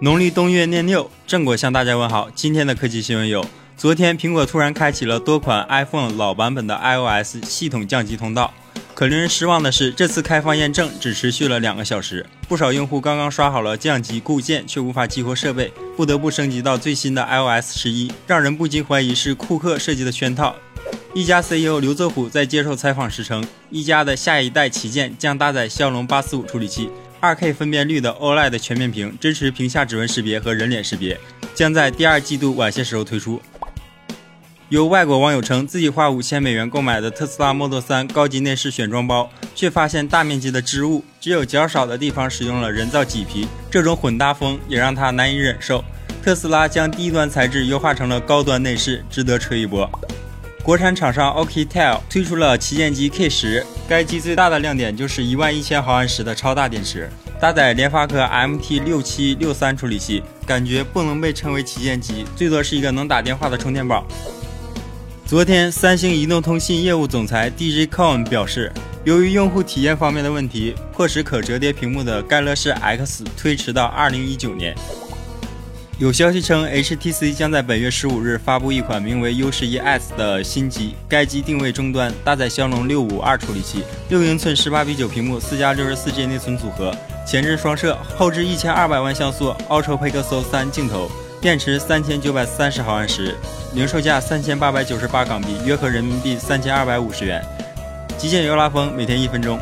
农历冬月廿六，正果向大家问好。今天的科技新闻有：昨天苹果突然开启了多款 iPhone 老版本的 iOS 系统降级通道。可令人失望的是，这次开放验证只持续了两个小时，不少用户刚刚刷好了降级固件，却无法激活设备，不得不升级到最新的 iOS 十一，让人不禁怀疑是库克设计的圈套。一加 CEO 刘泽虎在接受采访时称，一加的下一代旗舰将搭载骁龙八四五处理器。2K 分辨率的 OLED 全面屏支持屏下指纹识别和人脸识别，将在第二季度晚些时候推出。有外国网友称自己花五千美元购买的特斯拉 Model 3高级内饰选装包，却发现大面积的织物，只有较少的地方使用了人造麂皮，这种混搭风也让他难以忍受。特斯拉将低端材质优化成了高端内饰，值得吹一波。国产厂商 OKTEL 推出了旗舰机 K 十，该机最大的亮点就是一万一千毫安时的超大电池，搭载联发科 MT 六七六三处理器，感觉不能被称为旗舰机，最多是一个能打电话的充电宝。昨天，三星移动通信业务总裁 DJ Cohen 表示，由于用户体验方面的问题，迫使可折叠屏幕的盖乐世 X 推迟到二零一九年。有消息称，HTC 将在本月十五日发布一款名为 U 十一 S 的新机。该机定位终端，搭载骁龙六五二处理器，六英寸十八比九屏幕，四加六十四 G 内存组合，前置双摄，后置一千二百万像素 Ultra Pixel 三镜头，电池三千九百三十毫安时，零售价三千八百九十八港币，约合人民币三千二百五十元。极简油拉风，每天一分钟。